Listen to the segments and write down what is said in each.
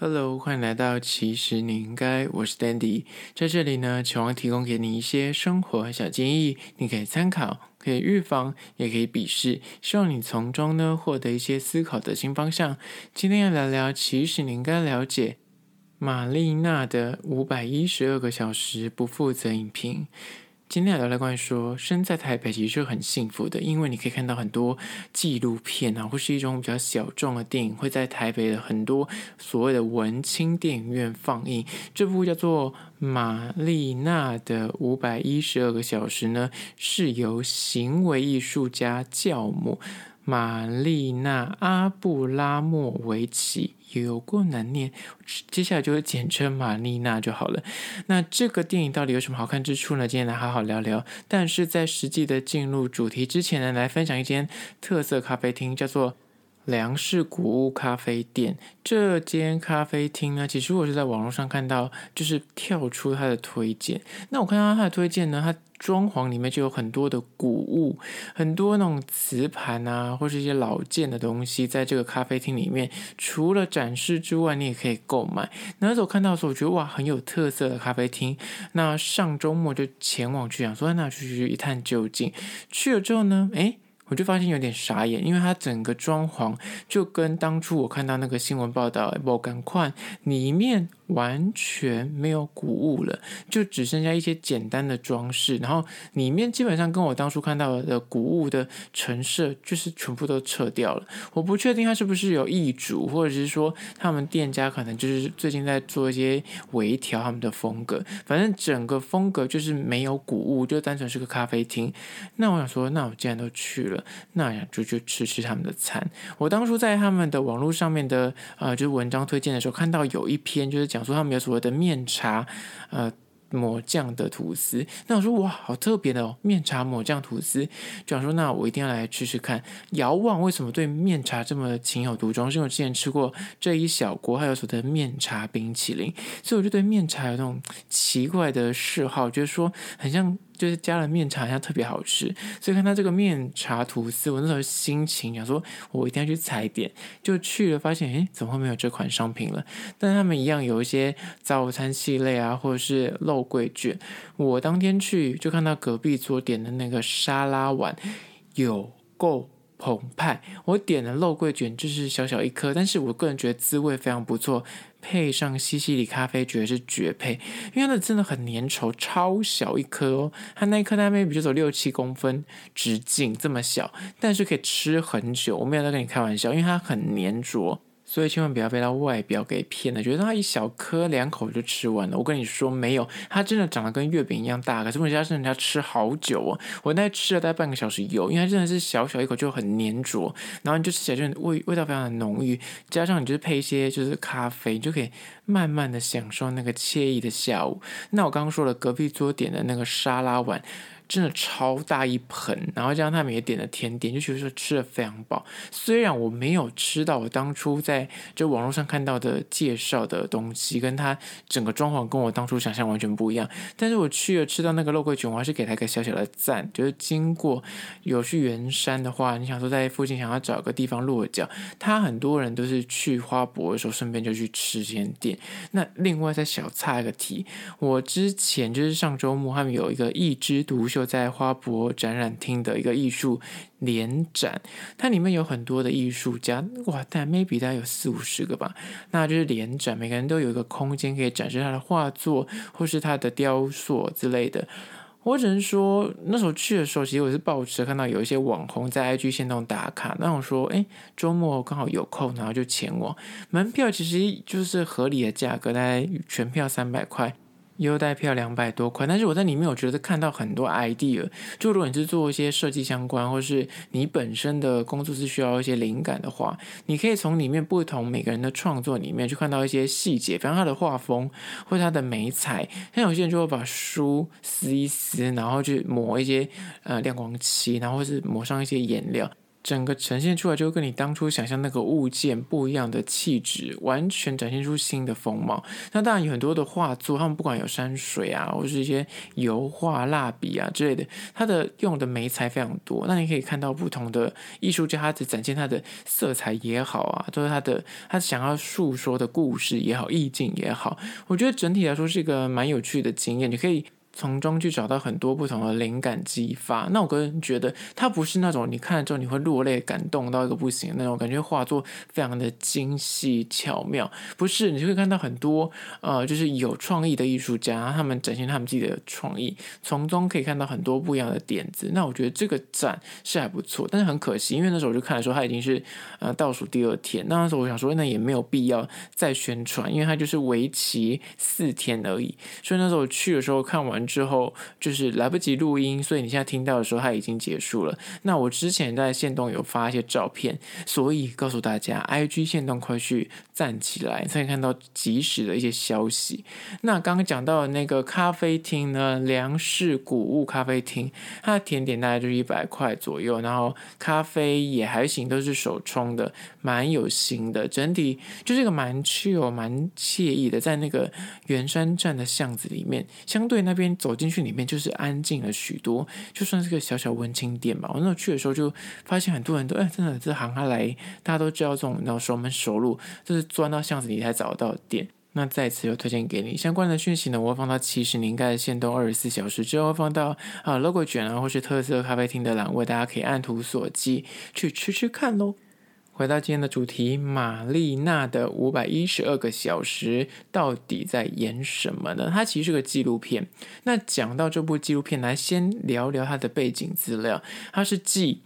Hello，欢迎来到其实你应该，我是 Dandy，在这里呢，期望提供给你一些生活小建议，你可以参考，可以预防，也可以鄙视，希望你从中呢获得一些思考的新方向。今天要聊聊，其实你应该了解玛丽娜的五百一十二个小时不负责影评。今天聊聊关于说，身在台北其实是很幸福的，因为你可以看到很多纪录片啊，或是一种比较小众的电影，会在台北的很多所谓的文青电影院放映。这部叫做《玛丽娜的五百一十二个小时》呢，是由行为艺术家教母玛丽娜阿布拉莫维奇。有过难念，接下来就会简称玛丽娜就好了。那这个电影到底有什么好看之处呢？今天来好好聊聊。但是在实际的进入主题之前呢，来分享一间特色咖啡厅，叫做粮食谷物咖啡店。这间咖啡厅呢，其实我是在网络上看到，就是跳出它的推荐。那我看到它的推荐呢，它。装潢里面就有很多的古物，很多那种瓷盘啊，或是一些老件的东西，在这个咖啡厅里面，除了展示之外，你也可以购买。那时候看到的时候，我觉得哇，很有特色的咖啡厅。那上周末就前往去，想说那去去一探究竟。去了之后呢，诶。我就发现有点傻眼，因为它整个装潢就跟当初我看到那个新闻报道，我赶快里面完全没有古物了，就只剩下一些简单的装饰，然后里面基本上跟我当初看到的古物的陈设就是全部都撤掉了。我不确定它是不是有易主，或者是说他们店家可能就是最近在做一些微调他们的风格，反正整个风格就是没有古物，就单纯是个咖啡厅。那我想说，那我既然都去了。那就去吃吃他们的餐。我当初在他们的网络上面的呃，就是文章推荐的时候，看到有一篇就是讲说他们有所谓的面茶呃抹酱的吐司。那我说哇，好特别的哦，面茶抹酱吐司。就想说那我一定要来吃吃看。遥望为什么对面茶这么情有独钟？是因为我之前吃过这一小锅，还有所谓的面茶冰淇淋，所以我就对面茶有那种奇怪的嗜好，就是说很像。就是加了面茶，好像特别好吃，所以看到这个面茶吐司，我那时候心情想说，我一定要去踩点，就去了，发现诶，怎么会没有这款商品了？但他们一样有一些早餐系列啊，或者是肉桂卷。我当天去就看到隔壁桌点的那个沙拉碗，有够澎湃。我点的肉桂卷就是小小一颗，但是我个人觉得滋味非常不错。配上西西里咖啡，绝对是绝配，因为它真的很粘稠，超小一颗哦，它那一颗大概比就走六七公分直径，这么小，但是可以吃很久。我没有在跟你开玩笑，因为它很粘着。所以千万不要被它外表给骗了，觉得它一小颗两口就吃完了。我跟你说没有，它真的长得跟月饼一样大，可是问题是人家吃好久哦。我那吃了大概半个小时有，因为它真的是小小一口就很粘着，然后你就吃起来就味味道非常的浓郁，加上你就是配一些就是咖啡，你就可以慢慢的享受那个惬意的下午。那我刚刚说了，隔壁桌点的那个沙拉碗。真的超大一盆，然后加上他们也点了甜点，就觉得说吃的非常饱。虽然我没有吃到我当初在就网络上看到的介绍的东西，跟它整个装潢跟我当初想象完全不一样，但是我去了吃到那个肉桂卷，我还是给他一个小小的赞。就是经过有去圆山的话，你想说在附近想要找个地方落脚，他很多人都是去花博的时候顺便就去吃这间店。那另外再小插一个题，我之前就是上周末他们有一个一枝独秀。就在花博展览厅的一个艺术联展，它里面有很多的艺术家，哇，但 maybe 大概有四五十个吧。那就是联展，每个人都有一个空间可以展示他的画作或是他的雕塑之类的。我只能说，那时候去的时候，其实我是抱持看到有一些网红在 IG 线上打卡，那我说，哎，周末刚好有空，然后就前往。门票其实就是合理的价格，大概全票三百块。优待票两百多块，但是我在里面我觉得看到很多 idea，就如果你是做一些设计相关，或是你本身的工作是需要一些灵感的话，你可以从里面不同每个人的创作里面去看到一些细节，比方他的画风或者他的美彩，像有些人就会把书撕一撕，然后去抹一些呃亮光漆，然后或是抹上一些颜料。整个呈现出来就跟你当初想象那个物件不一样的气质，完全展现出新的风貌。那当然有很多的画作，他们不管有山水啊，或者是一些油画、蜡笔啊之类的，它的用的媒材非常多。那你可以看到不同的艺术家，他只展现他的色彩也好啊，都是他的他想要诉说的故事也好，意境也好。我觉得整体来说是一个蛮有趣的经验，你可以。从中去找到很多不同的灵感激发。那我个人觉得，它不是那种你看了之后你会落泪、感动到一个不行那种感觉，画作非常的精细巧妙。不是，你就会看到很多呃，就是有创意的艺术家，他们展现他们自己的创意，从中可以看到很多不一样的点子。那我觉得这个展是还不错，但是很可惜，因为那时候我就看的时候，它已经是呃倒数第二天。那那时候我想说，那也没有必要再宣传，因为它就是为期四天而已。所以那时候我去的时候看完。之后就是来不及录音，所以你现在听到的时候，它已经结束了。那我之前在线动有发一些照片，所以告诉大家，IG 线动快去站起来，才可以看到即时的一些消息。那刚刚讲到的那个咖啡厅呢，粮食谷物咖啡厅，它的甜点大概就是一百块左右，然后咖啡也还行，都是手冲的，蛮有型的。整体就是一个蛮 chill、蛮惬意的，在那个圆山站的巷子里面，相对那边。走进去里面就是安静了许多，就算是个小小文青店吧。我那时候去的时候就发现很多人都哎，真的这行他来，大家都知道这种然后熟门熟路，就是钻到巷子里才找到店。那在此又推荐给你相关的讯息呢，我会放到其实你应该的限动二十四小时之后放到啊 logo 卷啊或是特色咖啡厅的栏位，大家可以按图索骥去吃吃看喽。回到今天的主题，玛丽娜的五百一十二个小时到底在演什么呢？它其实是个纪录片。那讲到这部纪录片，来先聊聊它的背景资料。它是继《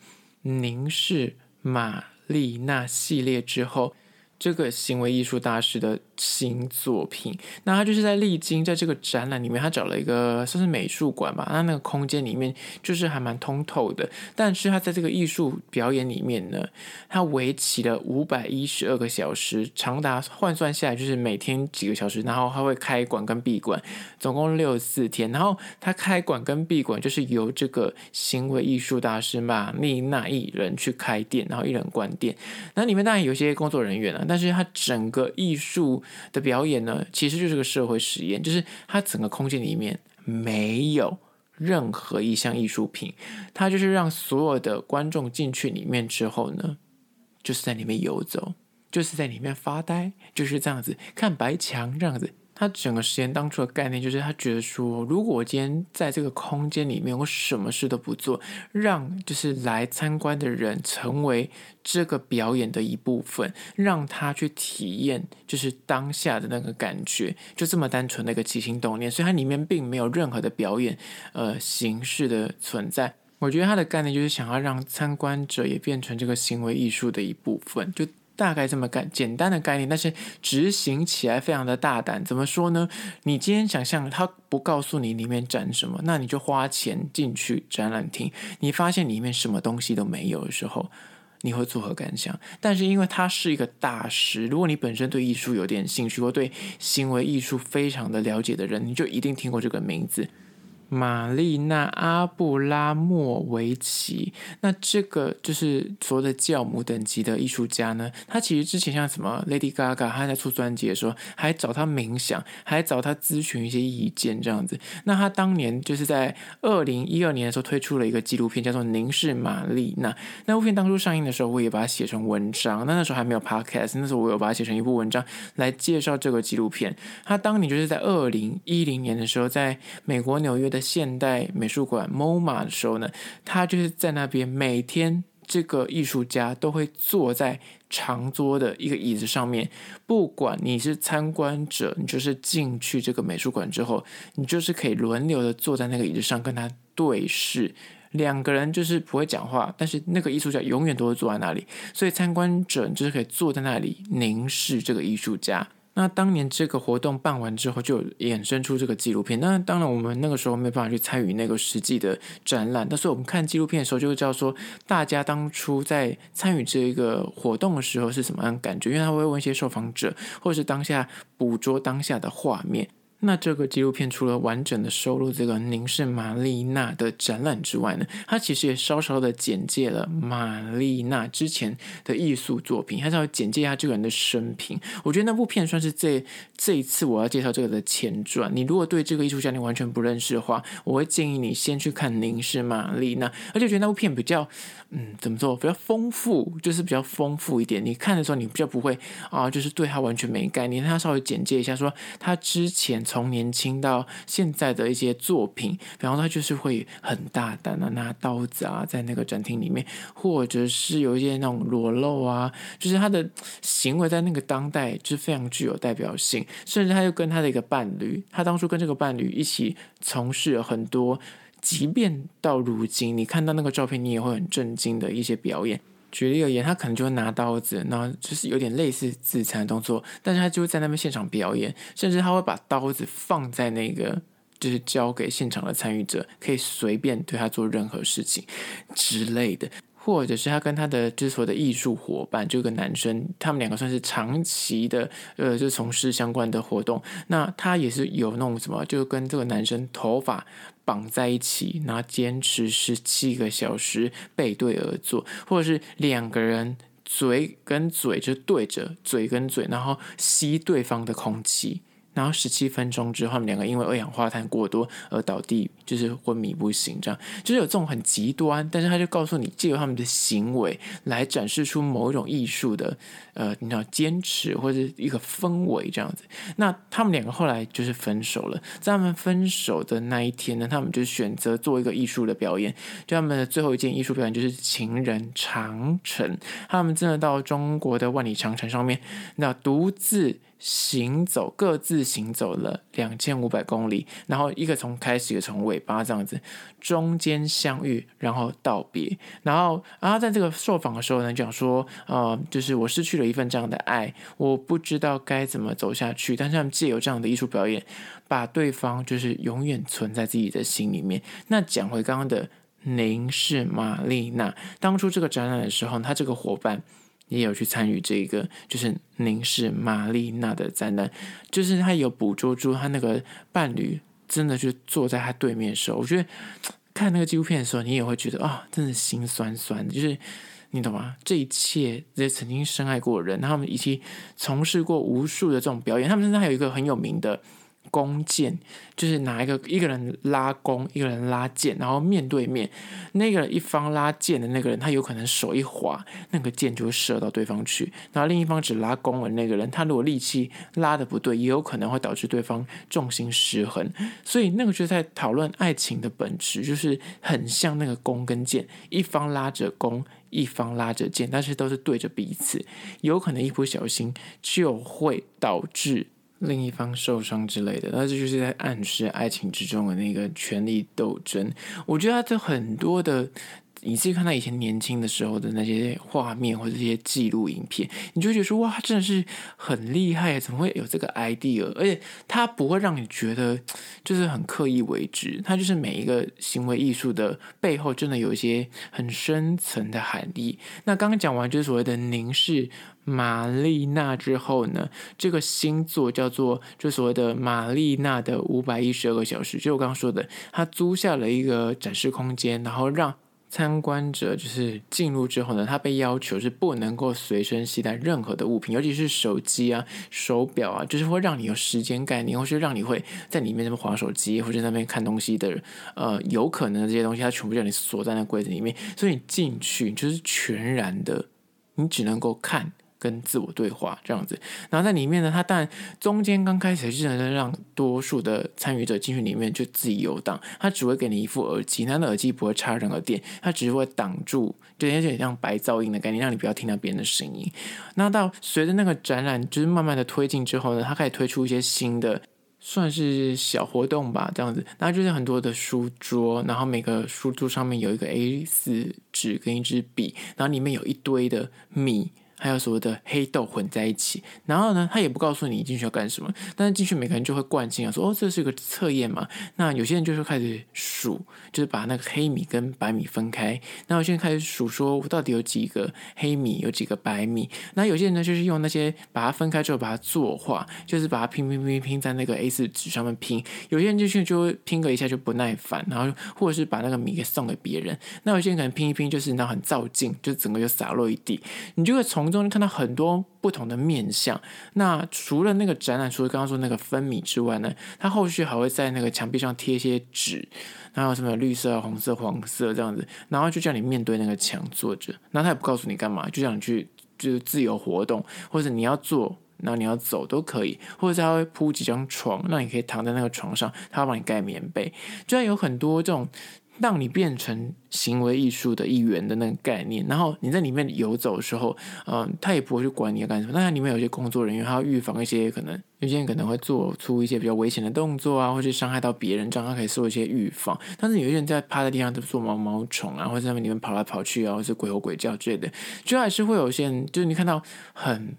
凝视玛丽娜》系列之后，这个行为艺术大师的。新作品，那他就是在历经在这个展览里面，他找了一个算是美术馆吧，那那个空间里面就是还蛮通透的。但是他在这个艺术表演里面呢，他为期了五百一十二个小时，长达换算下来就是每天几个小时，然后他会开馆跟闭馆，总共六十四天。然后他开馆跟闭馆就是由这个行为艺术大师玛丽娜一人去开店，然后一人关店。那里面当然有些工作人员啊，但是他整个艺术。的表演呢，其实就是个社会实验，就是它整个空间里面没有任何一项艺术品，它就是让所有的观众进去里面之后呢，就是在里面游走，就是在里面发呆，就是这样子看白墙这样子。他整个实验当初的概念就是，他觉得说，如果我今天在这个空间里面，我什么事都不做，让就是来参观的人成为这个表演的一部分，让他去体验就是当下的那个感觉，就这么单纯的一个起心动念，所以它里面并没有任何的表演呃形式的存在。我觉得他的概念就是想要让参观者也变成这个行为艺术的一部分，就。大概这么概简单的概念，但是执行起来非常的大胆。怎么说呢？你今天想象他不告诉你里面展什么，那你就花钱进去展览厅，你发现里面什么东西都没有的时候，你会作何感想？但是因为他是一个大师，如果你本身对艺术有点兴趣，或对行为艺术非常的了解的人，你就一定听过这个名字。玛丽娜·阿布拉莫维奇，那这个就是所谓的教母等级的艺术家呢。他其实之前像什么 Lady Gaga，他在出专辑的时候，还找他冥想，还找他咨询一些意见这样子。那他当年就是在二零一二年的时候推出了一个纪录片，叫做《凝视玛丽娜》。那部片当初上映的时候，我也把它写成文章。那那时候还没有 Podcast，那时候我有把它写成一部文章来介绍这个纪录片。他当年就是在二零一零年的时候，在美国纽约的。现代美术馆 MoMA 的时候呢，他就是在那边，每天这个艺术家都会坐在长桌的一个椅子上面，不管你是参观者，你就是进去这个美术馆之后，你就是可以轮流的坐在那个椅子上跟他对视，两个人就是不会讲话，但是那个艺术家永远都会坐在那里，所以参观者就是可以坐在那里凝视这个艺术家。那当年这个活动办完之后，就衍生出这个纪录片。那当然，我们那个时候没办法去参与那个实际的展览，但是我们看纪录片的时候，就会知道说，大家当初在参与这一个活动的时候是什么样感觉，因为他会问一些受访者，或者是当下捕捉当下的画面。那这个纪录片除了完整的收录这个凝视玛丽娜的展览之外呢，它其实也稍稍的简介了玛丽娜之前的艺术作品，它稍微简介一下这个人的生平。我觉得那部片算是这这一次我要介绍这个的前传。你如果对这个艺术家你完全不认识的话，我会建议你先去看凝视玛丽娜，而且觉得那部片比较，嗯，怎么说，比较丰富，就是比较丰富一点。你看的时候，你比较不会啊，就是对他完全没概念。他稍微简介一下，说他之前。从年轻到现在的一些作品，比方说他就是会很大胆的拿刀子啊，在那个展厅里面，或者是有一些那种裸露啊，就是他的行为在那个当代就是非常具有代表性。甚至他又跟他的一个伴侣，他当初跟这个伴侣一起从事了很多，即便到如今你看到那个照片，你也会很震惊的一些表演。举例而言，他可能就会拿刀子，然后就是有点类似自残的动作，但是他就会在那边现场表演，甚至他会把刀子放在那个，就是交给现场的参与者，可以随便对他做任何事情之类的，或者是他跟他的之所的艺术伙伴，就一个男生，他们两个算是长期的，呃，就从事相关的活动，那他也是有那种什么，就跟这个男生头发。绑在一起，然后坚持十七个小时背对而坐，或者是两个人嘴跟嘴就对着嘴跟嘴，然后吸对方的空气。然后十七分钟之后，他们两个因为二氧化碳过多而倒地，就是昏迷不醒，这样就是有这种很极端，但是他就告诉你，借由他们的行为来展示出某一种艺术的，呃，你知道坚持或者一个氛围这样子。那他们两个后来就是分手了，在他们分手的那一天呢，他们就选择做一个艺术的表演，就他们的最后一件艺术表演就是情人长城，他们真的到中国的万里长城上面，那独自。行走，各自行走了两千五百公里，然后一个从开始，一个从尾巴这样子，中间相遇，然后道别，然后，啊在这个受访的时候呢，讲说，呃，就是我失去了一份这样的爱，我不知道该怎么走下去，但是他们借由这样的艺术表演，把对方就是永远存在自己的心里面。那讲回刚刚的您是玛丽娜，当初这个展览的时候，他这个伙伴。也有去参与这一个，就是凝视玛丽娜的展览，就是他有捕捉住他那个伴侣真的就坐在他对面的时候，我觉得看那个纪录片的时候，你也会觉得啊、真的心酸酸的，就是你懂吗？这一切这些曾经深爱过的人，他们以及从事过无数的这种表演，他们甚至还有一个很有名的。弓箭就是拿一个一个人拉弓，一个人拉箭，然后面对面，那个一方拉箭的那个人，他有可能手一滑，那个箭就会射到对方去。然后另一方只拉弓的那个人，他如果力气拉得不对，也有可能会导致对方重心失衡。所以那个就是在讨论爱情的本质，就是很像那个弓跟箭，一方拉着弓，一方拉着箭，但是都是对着彼此，有可能一不小心就会导致。另一方受伤之类的，那这就是在暗示爱情之中的那个权力斗争。我觉得他的很多的。你自己看他以前年轻的时候的那些画面或者这些记录影片，你就觉得说哇，真的是很厉害，怎么会有这个 idea？而且他不会让你觉得就是很刻意为之，他就是每一个行为艺术的背后，真的有一些很深层的含义。那刚刚讲完就是所谓的凝视玛丽娜之后呢，这个新作叫做就所谓的玛丽娜的五百一十二个小时，就我刚刚说的，他租下了一个展示空间，然后让。参观者就是进入之后呢，他被要求是不能够随身携带任何的物品，尤其是手机啊、手表啊，就是会让你有时间概念，或是让你会在里面那边划手机，或者那边看东西的，呃，有可能这些东西，它全部叫你锁在那柜子里面，所以你进去就是全然的，你只能够看。跟自我对话这样子，然后在里面呢，他当然中间刚开始是能让多数的参与者进去里面就自己游荡，他只会给你一副耳机，他的耳机不会插任何电，他只是会挡住，就有点像白噪音的概念，让你不要听到别人的声音。那到随着那个展览就是慢慢的推进之后呢，他开始推出一些新的，算是小活动吧，这样子，然后就是很多的书桌，然后每个书桌上面有一个 A 四纸跟一支笔，然后里面有一堆的米。还有所谓的黑豆混在一起。然后呢，他也不告诉你进去要干什么，但是进去每个人就会惯性啊，说哦，这是一个测验嘛。那有些人就是开始数，就是把那个黑米跟白米分开。那有些人开始数，说我到底有几个黑米，有几个白米。那有些人呢，就是用那些把它分开之后把它作画，就是把它拼拼拼拼在那个 A 四纸上面拼。有些人进去就会拼个一下就不耐烦，然后或者是把那个米给送给别人。那有些人可能拼一拼就是那很躁进，就整个就洒落一地。你就会从中看到很多不同的面相。那除了那个展览，除了刚刚说那个分米之外呢，它后续还会在那个墙壁上贴一些纸，然后什么绿色、红色、黄色这样子，然后就叫你面对那个墙坐着。那他也不告诉你干嘛，就叫你去就是自由活动，或者你要坐，然后你要走都可以，或者他会铺几张床，那你可以躺在那个床上，他会帮你盖棉被，就有很多这种。让你变成行为艺术的一员的那个概念，然后你在里面游走的时候，嗯、他也不会去管你要干什么。但是里面有些工作人员，他要预防一些可能有些人可能会做出一些比较危险的动作啊，或者伤害到别人，这样他可以做一些预防。但是有些人在趴在地上做毛毛虫啊，或者在里面跑来跑去啊，或者是鬼吼鬼叫之类的，就还是会有些，就是你看到很。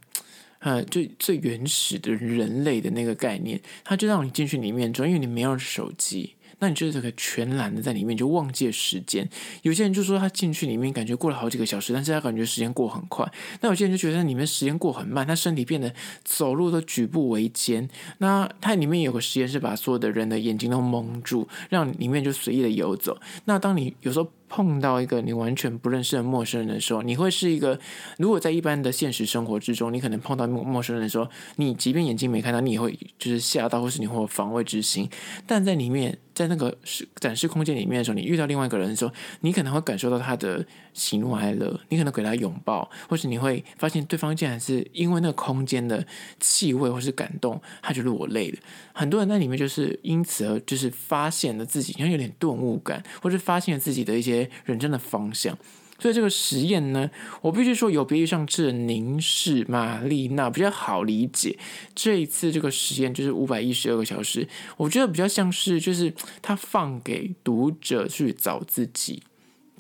呃，最最原始的人类的那个概念，他就让你进去里面，主要因为你没有手机，那你就是这个全然的在里面就忘记了时间。有些人就说他进去里面感觉过了好几个小时，但是他感觉时间过很快。那有些人就觉得里面时间过很慢，他身体变得走路都举步维艰。那它里面有个实验室把所有的人的眼睛都蒙住，让里面就随意的游走。那当你有时候。碰到一个你完全不认识的陌生人的时候，你会是一个。如果在一般的现实生活之中，你可能碰到陌陌生人的时候，你即便眼睛没看到，你也会就是吓到，或是你会有防卫之心。但在里面。在那个展示空间里面的时候，你遇到另外一个人的时候，你可能会感受到他的喜怒哀乐，你可能给他拥抱，或是你会发现对方竟然是因为那个空间的气味或是感动，他就落泪了。很多人在里面就是因此而就是发现了自己，好像有点顿悟感，或是发现了自己的一些认真的方向。所以这个实验呢，我必须说有别于上次的凝视玛丽娜比较好理解。这一次这个实验就是五百一十二个小时，我觉得比较像是就是他放给读者去找自己。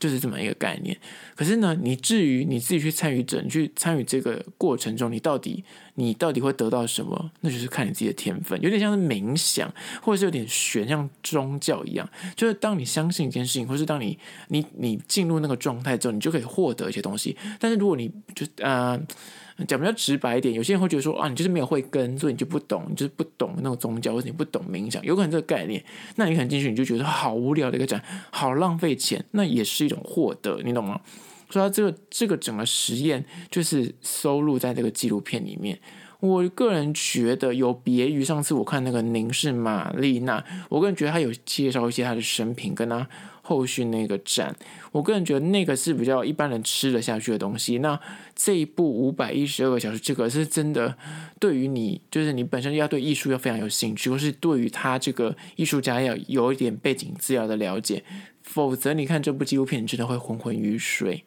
就是这么一个概念，可是呢，你至于你自己去参与者，你去参与这个过程中，你到底你到底会得到什么？那就是看你自己的天分，有点像是冥想，或者是有点玄，像宗教一样。就是当你相信一件事情，或是当你你你进入那个状态之后，你就可以获得一些东西。但是如果你就啊。讲比较直白一点，有些人会觉得说啊，你就是没有慧根，所以你就不懂，你就是不懂那种宗教，或者你不懂冥想，有可能这个概念，那你可能进去你就觉得好无聊的一个展，好浪费钱，那也是一种获得，你懂吗？所以它这个这个整个实验就是收录在这个纪录片里面。我个人觉得有别于上次我看那个凝视玛丽娜，我个人觉得他有介绍一些他的生平跟他。后续那个展，我个人觉得那个是比较一般人吃得下去的东西。那这一部五百一十二个小时，这个是真的对于你，就是你本身要对艺术要非常有兴趣，或是对于他这个艺术家要有一点背景资料的了解，否则你看这部纪录片，真的会昏昏欲睡，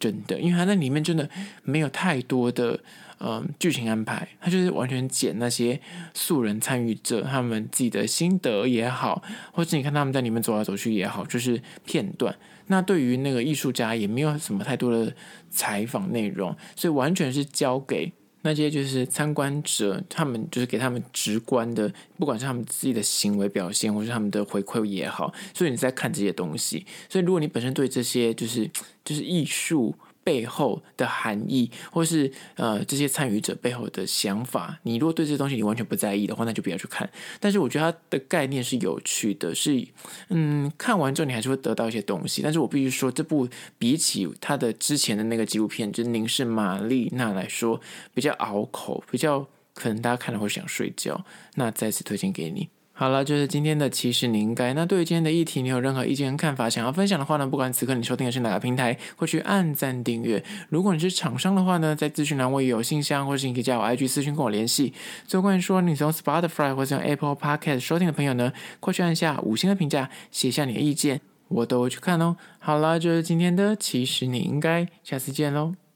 真的，因为他在里面真的没有太多的。嗯，剧情安排，他就是完全剪那些素人参与者他们自己的心得也好，或者你看他们在里面走来走去也好，就是片段。那对于那个艺术家也没有什么太多的采访内容，所以完全是交给那些就是参观者，他们就是给他们直观的，不管是他们自己的行为表现，或是他们的回馈也好。所以你在看这些东西，所以如果你本身对这些就是就是艺术。背后的含义，或是呃这些参与者背后的想法，你如果对这些东西你完全不在意的话，那就不要去看。但是我觉得它的概念是有趣的，是嗯看完之后你还是会得到一些东西。但是我必须说，这部比起他的之前的那个纪录片，就是凝视玛丽娜来说，比较拗口，比较可能大家看了会想睡觉。那再次推荐给你。好了，就是今天的，其实你应该。那对于今天的议题，你有任何意见跟看法想要分享的话呢？不管此刻你收听的是哪个平台，或去按赞订阅。如果你是厂商的话呢，在资讯栏我也有信箱，或是你可以加我 IG 私讯跟我联系。最后关于说你从 Spotify 或者用 Apple Podcast 收听的朋友呢，快去按下五星的评价，写下你的意见，我都会去看哦。好了，就是今天的，其实你应该。下次见喽。